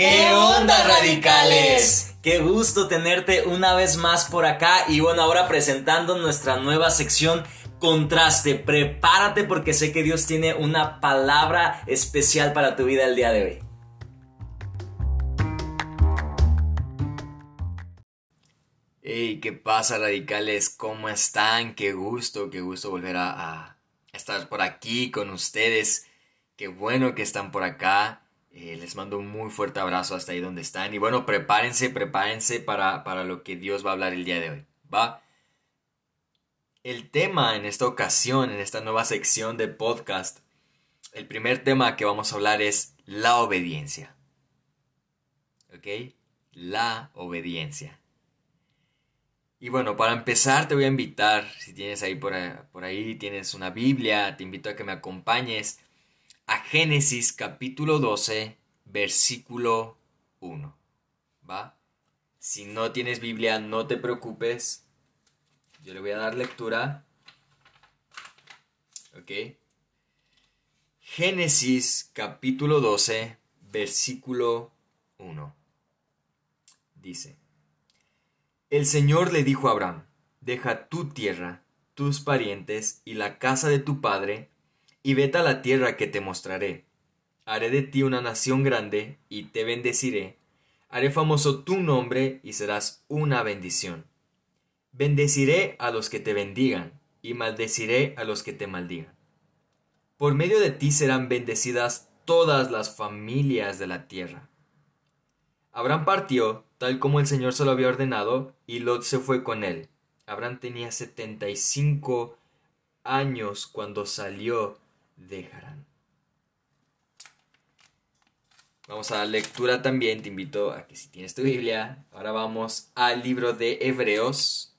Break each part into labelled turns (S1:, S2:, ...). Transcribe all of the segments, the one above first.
S1: ¿Qué onda, radicales?
S2: Qué gusto tenerte una vez más por acá y bueno, ahora presentando nuestra nueva sección Contraste. Prepárate porque sé que Dios tiene una palabra especial para tu vida el día de hoy.
S1: Hey, ¿qué pasa, radicales? ¿Cómo están? Qué gusto, qué gusto volver a, a estar por aquí con ustedes. Qué bueno que están por acá. Eh, les mando un muy fuerte abrazo hasta ahí donde están. Y bueno, prepárense, prepárense para, para lo que Dios va a hablar el día de hoy. ¿Va? El tema en esta ocasión, en esta nueva sección de podcast, el primer tema que vamos a hablar es la obediencia. ¿Ok? La obediencia. Y bueno, para empezar te voy a invitar, si tienes ahí por, por ahí, tienes una Biblia, te invito a que me acompañes a Génesis capítulo 12, versículo 1. ¿Va? Si no tienes Biblia, no te preocupes. Yo le voy a dar lectura. ¿Ok? Génesis capítulo 12, versículo 1. Dice, El Señor le dijo a Abraham, deja tu tierra, tus parientes y la casa de tu padre, y vete a la tierra que te mostraré. Haré de ti una nación grande, y te bendeciré. Haré famoso tu nombre, y serás una bendición. Bendeciré a los que te bendigan, y maldeciré a los que te maldigan. Por medio de ti serán bendecidas todas las familias de la tierra. Abraham partió, tal como el Señor se lo había ordenado, y Lot se fue con él. Abraham tenía setenta y cinco años cuando salió dejarán. Vamos a dar lectura también, te invito a que si tienes tu Biblia, ahora vamos al libro de Hebreos,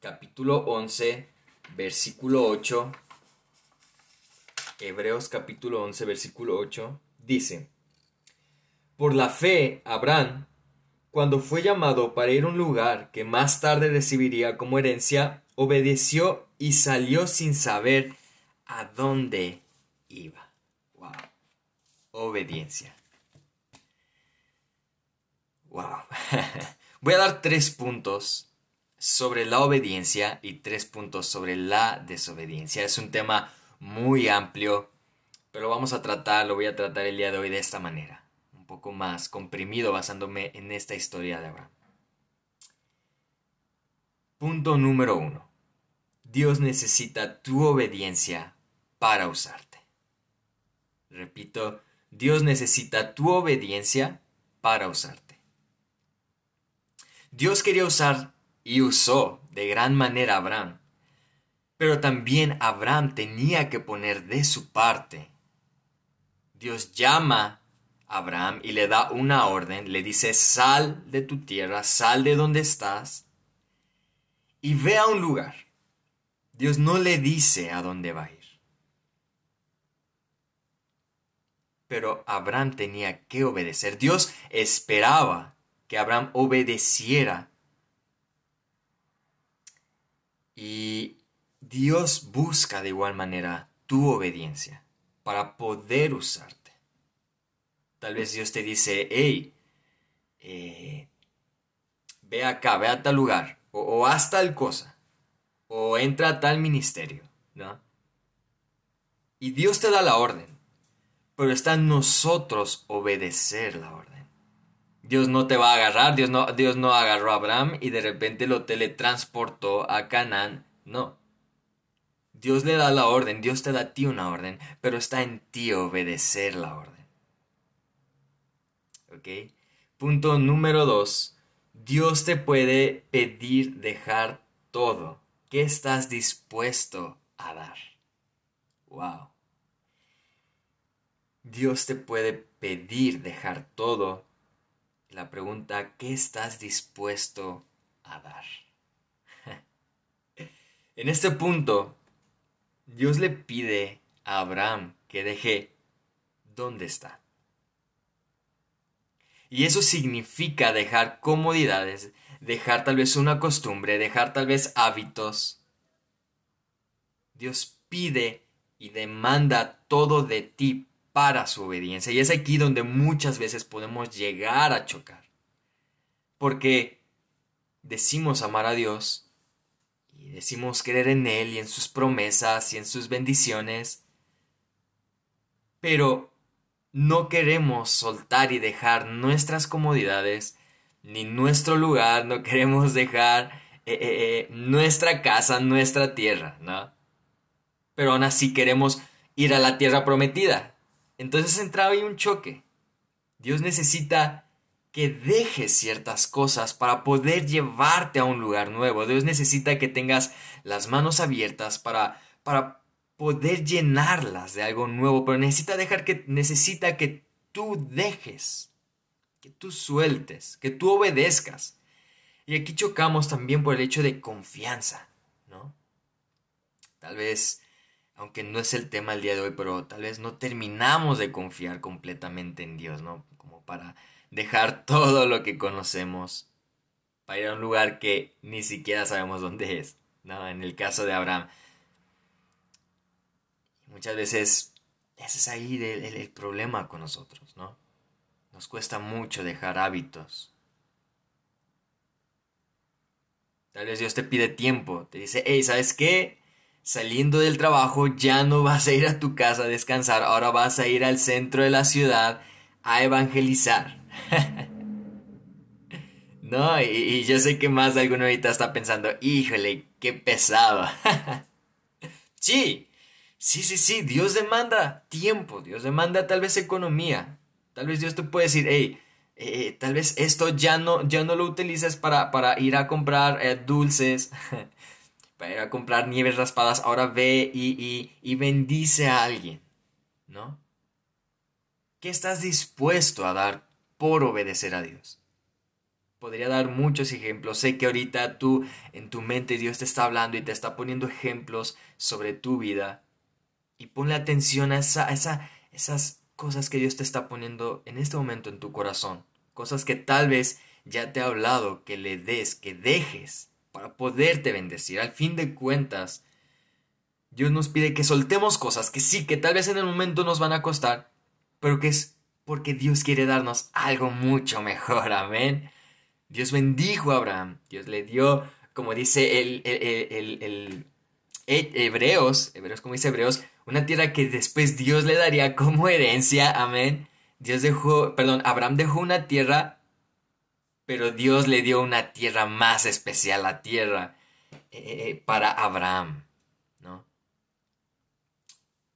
S1: capítulo 11, versículo 8. Hebreos capítulo 11, versículo 8, dice, Por la fe, Abraham, cuando fue llamado para ir a un lugar que más tarde recibiría como herencia, obedeció y salió sin saber a dónde iba. Wow. Obediencia. Wow. Voy a dar tres puntos sobre la obediencia y tres puntos sobre la desobediencia. Es un tema muy amplio, pero vamos a tratar, lo voy a tratar el día de hoy de esta manera, un poco más comprimido basándome en esta historia de Abraham. Punto número uno. Dios necesita tu obediencia para usarte. Repito, Dios necesita tu obediencia para usarte. Dios quería usar y usó de gran manera a Abraham, pero también Abraham tenía que poner de su parte. Dios llama a Abraham y le da una orden, le dice, sal de tu tierra, sal de donde estás y ve a un lugar. Dios no le dice a dónde va. Pero Abraham tenía que obedecer. Dios esperaba que Abraham obedeciera. Y Dios busca de igual manera tu obediencia para poder usarte. Tal vez Dios te dice, hey, eh, ve acá, ve a tal lugar, o, o haz tal cosa, o entra a tal ministerio, ¿no? Y Dios te da la orden pero está en nosotros obedecer la orden. Dios no te va a agarrar, Dios no, Dios no agarró a Abraham y de repente lo teletransportó a Canaán. No. Dios le da la orden, Dios te da a ti una orden, pero está en ti obedecer la orden. ¿Ok? Punto número dos. Dios te puede pedir dejar todo. ¿Qué estás dispuesto a dar? Wow. Dios te puede pedir dejar todo. La pregunta, ¿qué estás dispuesto a dar? en este punto, Dios le pide a Abraham que deje dónde está. Y eso significa dejar comodidades, dejar tal vez una costumbre, dejar tal vez hábitos. Dios pide y demanda todo de ti para su obediencia. Y es aquí donde muchas veces podemos llegar a chocar. Porque decimos amar a Dios y decimos creer en Él y en sus promesas y en sus bendiciones, pero no queremos soltar y dejar nuestras comodidades, ni nuestro lugar, no queremos dejar eh, eh, eh, nuestra casa, nuestra tierra, ¿no? Pero aún así queremos ir a la tierra prometida. Entonces entraba ahí un choque. Dios necesita que dejes ciertas cosas para poder llevarte a un lugar nuevo. Dios necesita que tengas las manos abiertas para, para poder llenarlas de algo nuevo, pero necesita dejar que necesita que tú dejes, que tú sueltes, que tú obedezcas. Y aquí chocamos también por el hecho de confianza, ¿no? Tal vez, aunque no es el tema el día de hoy, pero tal vez no terminamos de confiar completamente en Dios, ¿no? Como para dejar todo lo que conocemos para ir a un lugar que ni siquiera sabemos dónde es, ¿no? En el caso de Abraham. Muchas veces ese es ahí el, problema con nosotros, ¿no? Nos cuesta mucho dejar hábitos. Tal vez Dios te pide tiempo, te dice, hey, ¿sabes qué? Saliendo del trabajo ya no vas a ir a tu casa a descansar, ahora vas a ir al centro de la ciudad a evangelizar. no, y, yo sé que más de alguno ahorita está pensando, híjole, qué pesado. sí, sí, sí, sí, Dios demanda tiempo, Dios demanda tal vez economía. Tal vez Dios te puede decir, hey, eh, tal vez esto ya no, ya no lo utilices para, para ir a comprar eh, dulces, para ir a comprar nieves raspadas, ahora ve y, y, y bendice a alguien, ¿no? ¿Qué estás dispuesto a dar por obedecer a Dios. Podría dar muchos ejemplos. Sé que ahorita tú en tu mente Dios te está hablando y te está poniendo ejemplos sobre tu vida. Y ponle atención a, esa, esa, esas cosas que Dios te está poniendo en este momento en tu corazón. Cosas que tal vez ya te ha hablado, que le des, que dejes para poderte bendecir. Al fin de cuentas, Dios nos pide que soltemos cosas que sí, que tal vez en el momento nos van a costar, pero que es porque Dios quiere darnos algo mucho mejor, amén. Dios bendijo a Abraham, Dios le dio, como dice el, el, el, Hebreos, Hebreos, como dice Hebreos, una tierra que después Dios le daría como herencia, amén. Dios dejó, perdón, Abraham dejó una tierra, pero Dios le dio una tierra más especial, la tierra eh, eh, para Abraham.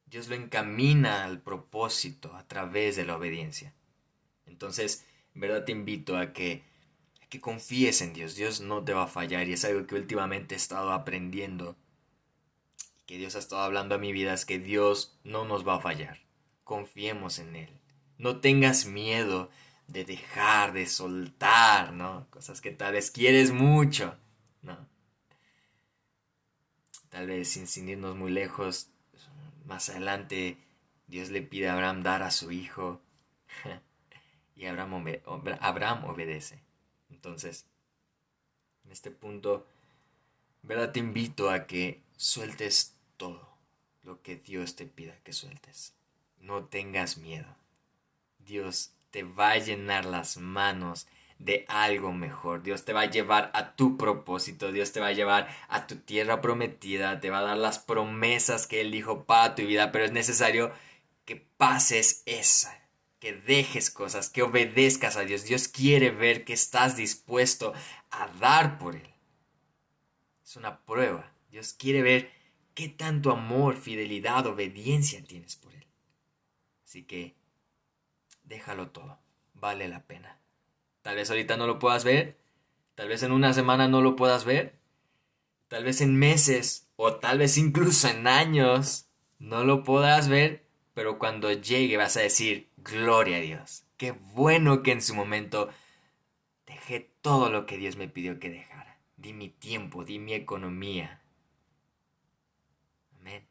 S1: Dios lo encamina al propósito a través de la obediencia. Entonces, en verdad te invito a que, que confíes en Dios. Dios no te va a fallar y es algo que últimamente he estado aprendiendo. Que Dios ha estado hablando a mi vida es que Dios no nos va a fallar. Confiemos en Él. No tengas miedo de dejar, de soltar, ¿no? Cosas que tal vez quieres mucho, ¿no? Tal vez sin, sin irnos muy lejos, más adelante Dios le pide a Abraham dar a su hijo y Abraham, Abraham obedece. Entonces, en este punto, ¿verdad? Te invito a que sueltes todo lo que Dios te pida que sueltes. No tengas miedo. Dios te va a llenar las manos de algo mejor. Dios te va a llevar a tu propósito, Dios te va a llevar a tu tierra prometida, te va a dar las promesas que Él dijo para tu vida, pero es necesario que pases esa, que dejes cosas, que obedezcas a Dios. Dios quiere ver que estás dispuesto a dar por Él. Es una prueba. Dios quiere ver qué tanto amor, fidelidad, obediencia tienes por Él. Así que déjalo todo, vale la pena. Tal vez ahorita no lo puedas ver, tal vez en una semana no lo puedas ver, tal vez en meses o tal vez incluso en años no lo podrás ver, pero cuando llegue vas a decir, gloria a Dios, qué bueno que en su momento dejé todo lo que Dios me pidió que dejara, di mi tiempo, di mi economía. Amén.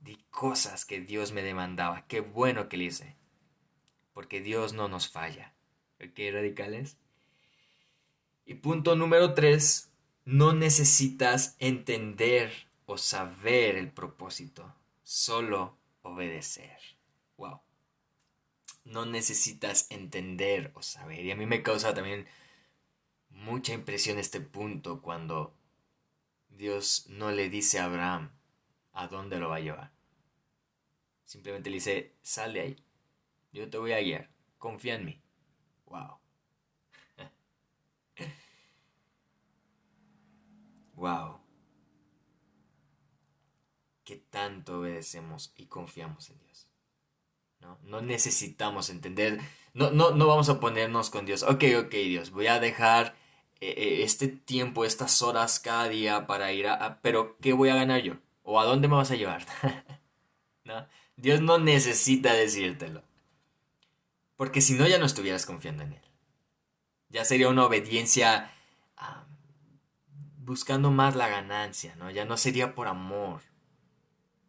S1: Di cosas que Dios me demandaba, qué bueno que lo hice, porque Dios no nos falla. ¿Ok, radicales? Y punto número tres, no necesitas entender o saber el propósito, solo obedecer. Wow. no necesitas entender o saber. Y a mí me causa también mucha impresión este punto cuando Dios no le dice a Abraham a dónde lo va a llevar. Simplemente le dice, sal de ahí. Yo te voy a guiar. Confía en mí. Wow. wow. Que tanto obedecemos y confiamos en Dios. No, no necesitamos entender. No, no, no vamos a ponernos con Dios. Ok, ok, Dios, voy a dejar eh, eh, este tiempo, estas horas cada día para ir a, Pero, ¿qué voy a ganar yo? ¿O a dónde me vas a llevar? ¿No? Dios no necesita decírtelo. Porque si no, ya no estuvieras confiando en Él. Ya sería una obediencia buscando más la ganancia, ¿no? Ya no sería por amor.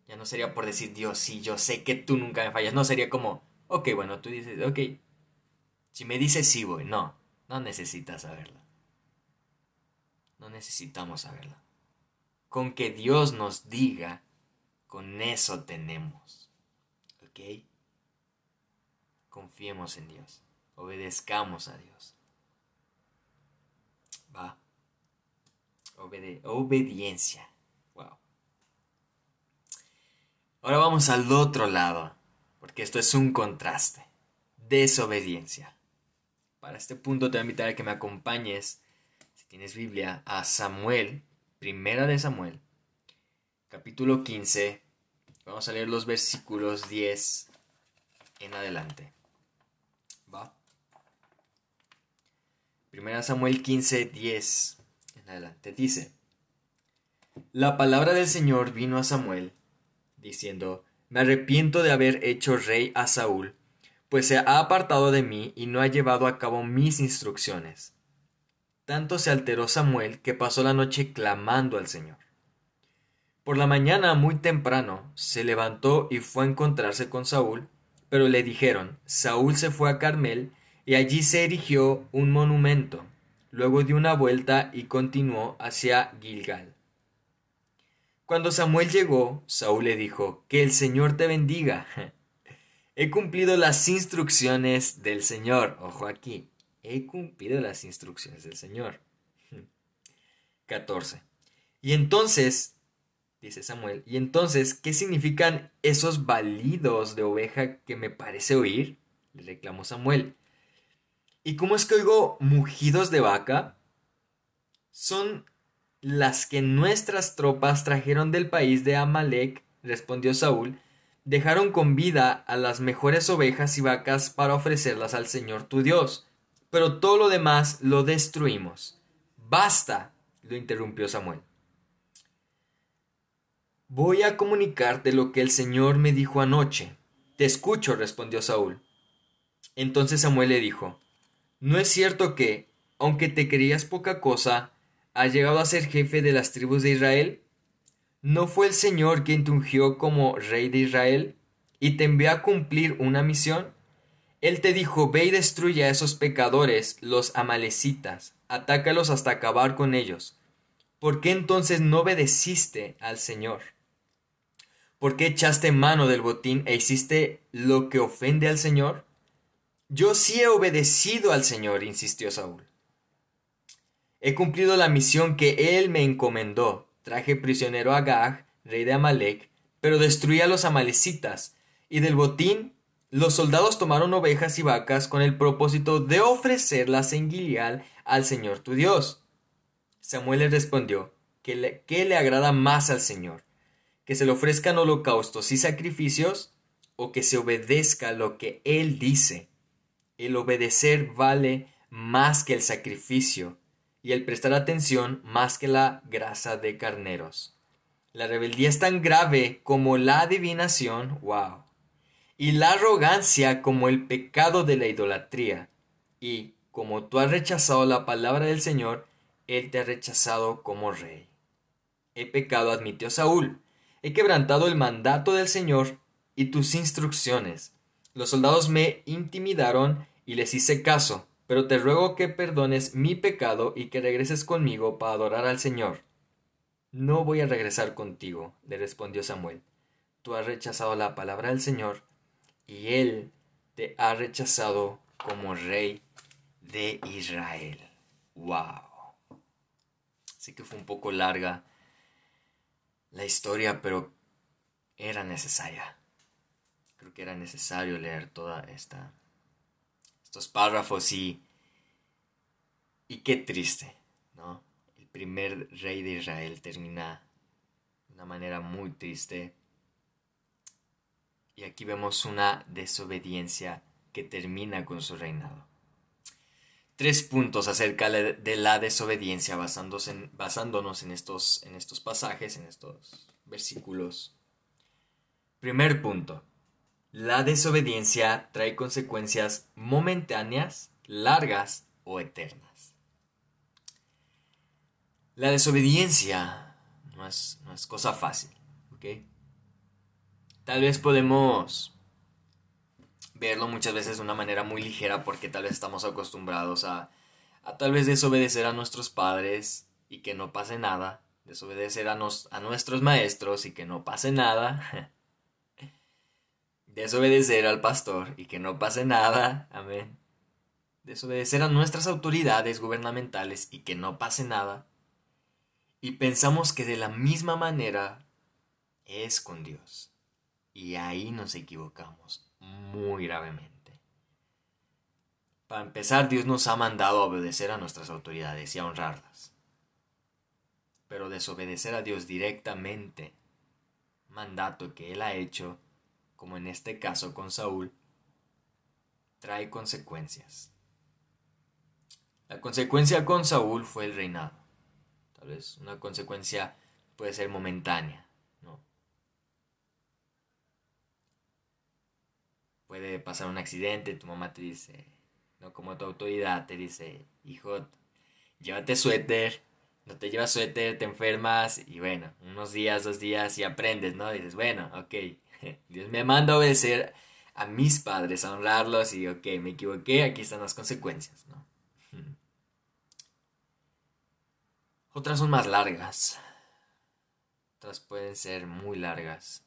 S1: Ya no sería por decir, Dios, sí, yo sé que tú nunca me fallas. No, sería como, ok, bueno, tú dices, ok. Si me dices sí, voy. No, no necesitas saberlo. No necesitamos saberlo. Con que Dios nos diga, con eso tenemos. ¿Ok? Confiemos en Dios. Obedezcamos a Dios. Va. obediencia. Wow. Ahora vamos al otro lado, porque esto es un contraste. Desobediencia. Para este punto te voy a invitar a que me acompañes tienes Biblia, a Samuel, primera de Samuel, capítulo 15. Vamos a leer los versículos 10 en adelante. 1 Samuel 15, 10 en adelante dice, La palabra del Señor vino a Samuel, diciendo, Me arrepiento de haber hecho rey a Saúl, pues se ha apartado de mí y no ha llevado a cabo mis instrucciones. Tanto se alteró Samuel que pasó la noche clamando al Señor. Por la mañana muy temprano se levantó y fue a encontrarse con Saúl, pero le dijeron, Saúl se fue a Carmel y allí se erigió un monumento. Luego dio una vuelta y continuó hacia Gilgal. Cuando Samuel llegó, Saúl le dijo, Que el Señor te bendiga. He cumplido las instrucciones del Señor. Ojo aquí he cumplido las instrucciones del Señor. 14. Y entonces, dice Samuel, y entonces, ¿qué significan esos balidos de oveja que me parece oír? Le reclamó Samuel. ¿Y cómo es que oigo mugidos de vaca? Son las que nuestras tropas trajeron del país de Amalek, respondió Saúl, dejaron con vida a las mejores ovejas y vacas para ofrecerlas al Señor tu Dios pero todo lo demás lo destruimos. Basta, lo interrumpió Samuel. Voy a comunicarte lo que el Señor me dijo anoche. Te escucho, respondió Saúl. Entonces Samuel le dijo, ¿No es cierto que, aunque te creías poca cosa, has llegado a ser jefe de las tribus de Israel? ¿No fue el Señor quien te ungió como rey de Israel y te envió a cumplir una misión? Él te dijo, ve y destruye a esos pecadores, los amalecitas, atácalos hasta acabar con ellos. ¿Por qué entonces no obedeciste al Señor? ¿Por qué echaste mano del botín e hiciste lo que ofende al Señor? Yo sí he obedecido al Señor, insistió Saúl. He cumplido la misión que él me encomendó. Traje prisionero a Gag, rey de Amalek, pero destruí a los amalecitas, y del botín los soldados tomaron ovejas y vacas con el propósito de ofrecerlas en Gilead al Señor tu Dios. Samuel le respondió, ¿qué le, le agrada más al Señor? ¿Que se le ofrezcan holocaustos y sacrificios o que se obedezca lo que Él dice? El obedecer vale más que el sacrificio y el prestar atención más que la grasa de carneros. La rebeldía es tan grave como la adivinación, wow, y la arrogancia como el pecado de la idolatría. Y como tú has rechazado la palabra del Señor, Él te ha rechazado como rey. He pecado, admitió Saúl. He quebrantado el mandato del Señor y tus instrucciones. Los soldados me intimidaron y les hice caso, pero te ruego que perdones mi pecado y que regreses conmigo para adorar al Señor. No voy a regresar contigo, le respondió Samuel. Tú has rechazado la palabra del Señor y Él te ha rechazado como rey de Israel. ¡Wow! Así que fue un poco larga la historia, pero era necesaria. Que era necesario leer toda esta estos párrafos y y qué triste, ¿no? El primer rey de Israel termina de una manera muy triste. Y aquí vemos una desobediencia que termina con su reinado. Tres puntos acerca de la desobediencia basándonos en estos, en estos pasajes, en estos versículos. Primer punto. La desobediencia trae consecuencias momentáneas, largas o eternas. La desobediencia no es, no es cosa fácil, ¿ok? Tal vez podemos verlo muchas veces de una manera muy ligera porque tal vez estamos acostumbrados a, a tal vez desobedecer a nuestros padres y que no pase nada, desobedecer a, nos, a nuestros maestros y que no pase nada, desobedecer al pastor y que no pase nada, amén, desobedecer a nuestras autoridades gubernamentales y que no pase nada, y pensamos que de la misma manera es con Dios. Y ahí nos equivocamos muy gravemente. Para empezar, Dios nos ha mandado a obedecer a nuestras autoridades y a honrarlas. Pero desobedecer a Dios directamente, mandato que Él ha hecho, como en este caso con Saúl, trae consecuencias. La consecuencia con Saúl fue el reinado. Tal vez una consecuencia puede ser momentánea, ¿no? Puede pasar un accidente, tu mamá te dice, no como tu autoridad te dice, hijo, llévate suéter, no te llevas suéter, te enfermas y bueno, unos días, dos días y aprendes, ¿no? dices, bueno, ok, Dios me manda a obedecer a mis padres, a honrarlos y ok, me equivoqué, aquí están las consecuencias, ¿no? Otras son más largas. Otras pueden ser muy largas.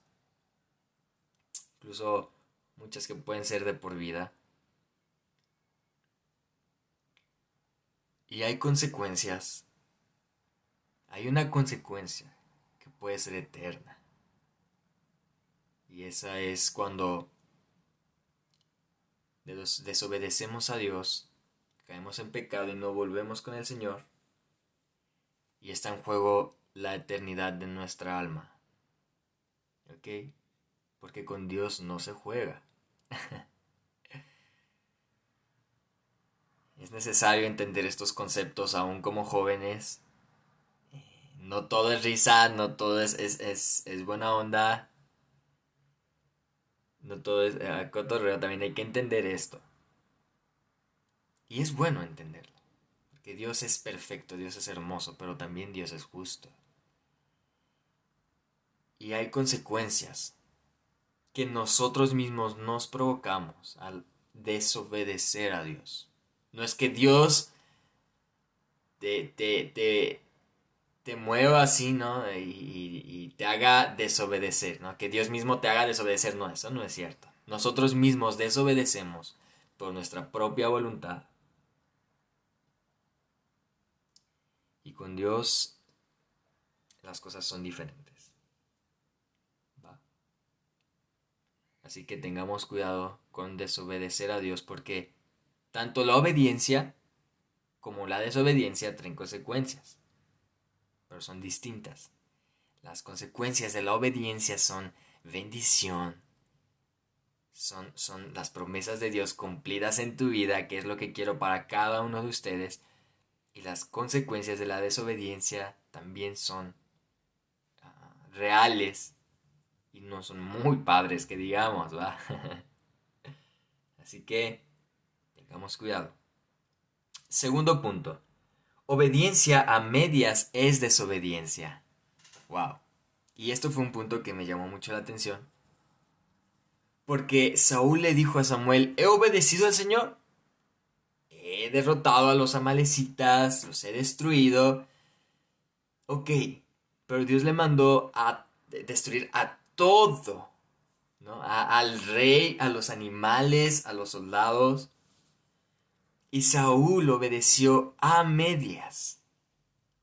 S1: Incluso muchas que pueden ser de por vida. Y hay consecuencias. Hay una consecuencia que puede ser eterna. Y esa es cuando desobedecemos a Dios, caemos en pecado y no volvemos con el Señor y está en juego la eternidad de nuestra alma. ¿Ok? Porque con Dios no se juega. es necesario entender estos conceptos aún como jóvenes. No todo es risa, no todo es, es, buena onda. No todo es eh, cotorreo, también hay que entender esto. Y es bueno entenderlo que Dios es perfecto, Dios es hermoso, pero también Dios es justo. Y hay consecuencias que nosotros mismos nos provocamos al desobedecer a Dios. No es que Dios te, te, te, mueva así, ¿no? Y, te haga desobedecer, ¿no? Que Dios mismo te haga desobedecer, no, eso no es cierto. Nosotros mismos desobedecemos por nuestra propia voluntad Y con Dios las cosas son diferentes. Así que tengamos cuidado con desobedecer a Dios porque tanto la obediencia como la desobediencia traen consecuencias, pero son distintas. Las consecuencias de la obediencia son bendición, son, son las promesas de Dios cumplidas en tu vida, que es lo que quiero para cada uno de ustedes, y las consecuencias de la desobediencia también son ah, reales y no son muy padres que digamos, ¿va? Así que tengamos cuidado. Segundo punto. Obediencia a medias es desobediencia. Wow. Y esto fue un punto que me llamó mucho la atención. Porque Saúl le dijo a Samuel, he obedecido al Señor he derrotado a los amalecitas, los he destruido. Ok, pero Dios le mandó a destruir a todo, ¿no? al rey, a los animales, a los soldados. Y Saúl obedeció a medias.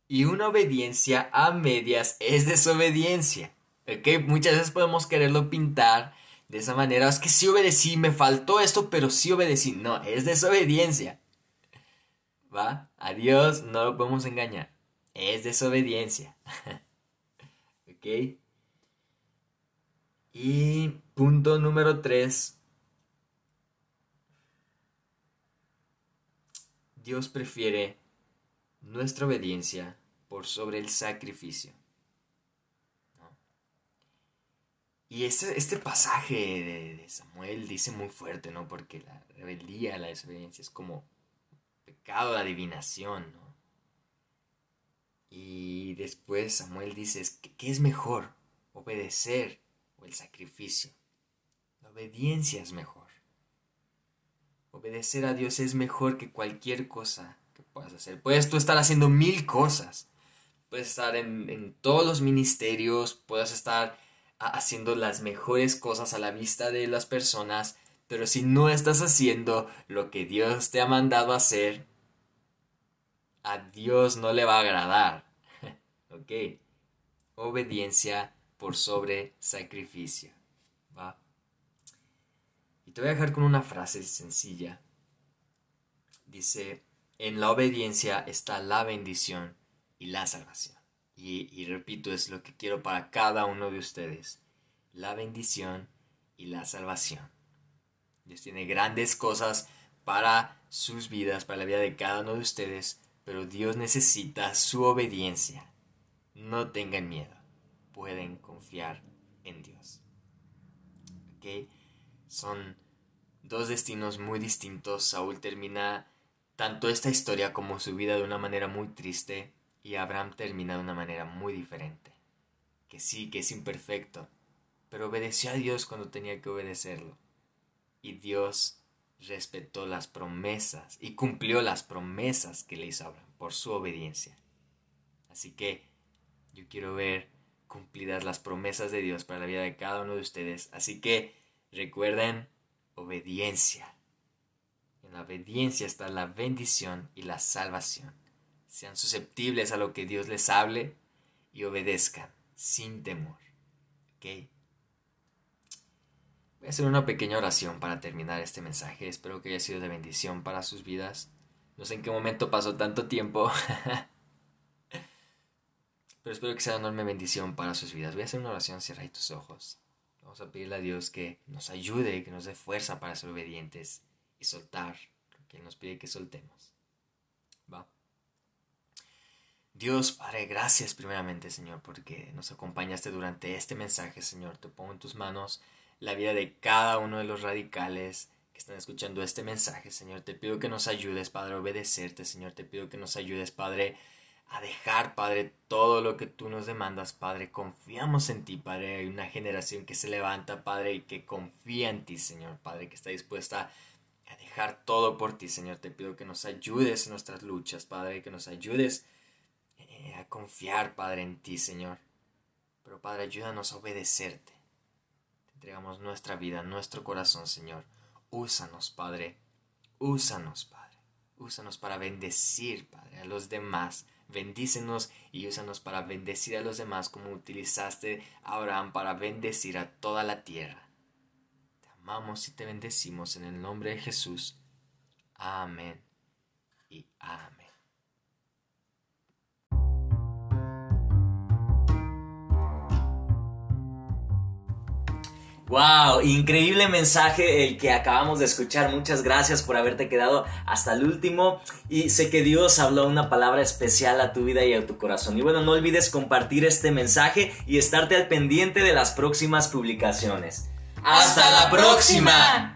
S1: Y una obediencia a medias es desobediencia. ¿Ok? Muchas veces podemos quererlo pintar de esa manera. Es que sí obedecí, me faltó esto, pero sí obedecí. No, es desobediencia. ¿Va? A Dios no lo podemos engañar. Es desobediencia. ¿Ok? Y punto número 3. Dios prefiere nuestra obediencia por sobre el sacrificio. Y este, este pasaje de, Samuel dice muy fuerte, ¿no? Porque la rebeldía, la desobediencia es como pecado de adivinación, ¿no? Y después Samuel dice, ¿qué es mejor? ¿Obedecer o el sacrificio? La obediencia es mejor. Obedecer a Dios es mejor que cualquier cosa que puedas hacer. Puedes tú estar haciendo mil cosas. Puedes estar en, todos los ministerios, puedes estar haciendo las mejores cosas a la vista de las personas, pero si no estás haciendo lo que Dios te ha mandado hacer, a Dios no le va a agradar. ok. Obediencia por sobre sacrificio. Y te voy a dejar con una frase sencilla. Dice, en la obediencia está la bendición y la salvación. Y, repito, es lo que quiero para cada uno de ustedes. La bendición y la salvación. Dios tiene grandes cosas para sus vidas, para la vida de cada uno de ustedes, pero Dios necesita su obediencia. No tengan miedo, pueden confiar en Dios. ¿Ok? Son dos destinos muy distintos. Saúl termina tanto esta historia como su vida de una manera muy triste y Abraham termina de una manera muy diferente. Que sí, que es imperfecto, pero obedeció a Dios cuando tenía que obedecerlo. Y Dios respetó las promesas y cumplió las promesas que le hizo Abraham por su obediencia. Así que yo quiero ver cumplidas las promesas de Dios para la vida de cada uno de ustedes. Así que recuerden obediencia. En la obediencia está la bendición y la salvación sean susceptibles a lo que Dios les hable y obedezcan sin temor. ¿Ok? Voy a hacer una pequeña oración para terminar este mensaje. Espero que haya sido de bendición para sus vidas. No sé en qué momento pasó tanto tiempo. Pero espero que sea una enorme bendición para sus vidas. Voy a hacer una oración, cierra tus ojos. Vamos a pedirle a Dios que nos ayude, que nos dé fuerza para ser obedientes y soltar lo que Él nos pide que soltemos. Va. Dios, Padre, gracias primeramente, Señor, porque nos acompañaste durante este mensaje, Señor. Te pongo en tus manos la vida de cada uno de los radicales que están escuchando este mensaje, Señor. Te pido que nos ayudes, Padre, a obedecerte, Señor. Te pido que nos ayudes, Padre, dejar, Padre, todo lo que tú nos demandas, Padre. Confiamos en ti, Padre. Hay una generación que se levanta, Padre, y que confía en ti, Señor, Padre, que está dispuesta a dejar todo por ti, Señor. Te pido que nos ayudes en nuestras luchas, Padre, que nos ayudes eh, a confiar, Padre, en ti, Señor. Pero, Padre, ayúdanos a obedecerte. Te entregamos nuestra vida, nuestro corazón, Señor. Úsanos, Padre. Úsanos, Padre. Úsanos para bendecir, Padre, a los demás. Bendícenos y úsanos para bendecir a los demás como utilizaste Abraham para bendecir a toda la tierra. Te amamos y te bendecimos en el nombre de Jesús. Amén y amén.
S2: Wow, increíble mensaje el que acabamos de escuchar. Muchas gracias por haberte quedado hasta el último. Y sé que Dios habló una palabra especial a tu vida y a tu corazón. Y bueno, no olvides compartir este mensaje y estarte al pendiente de las próximas publicaciones.
S1: ¡Hasta la próxima!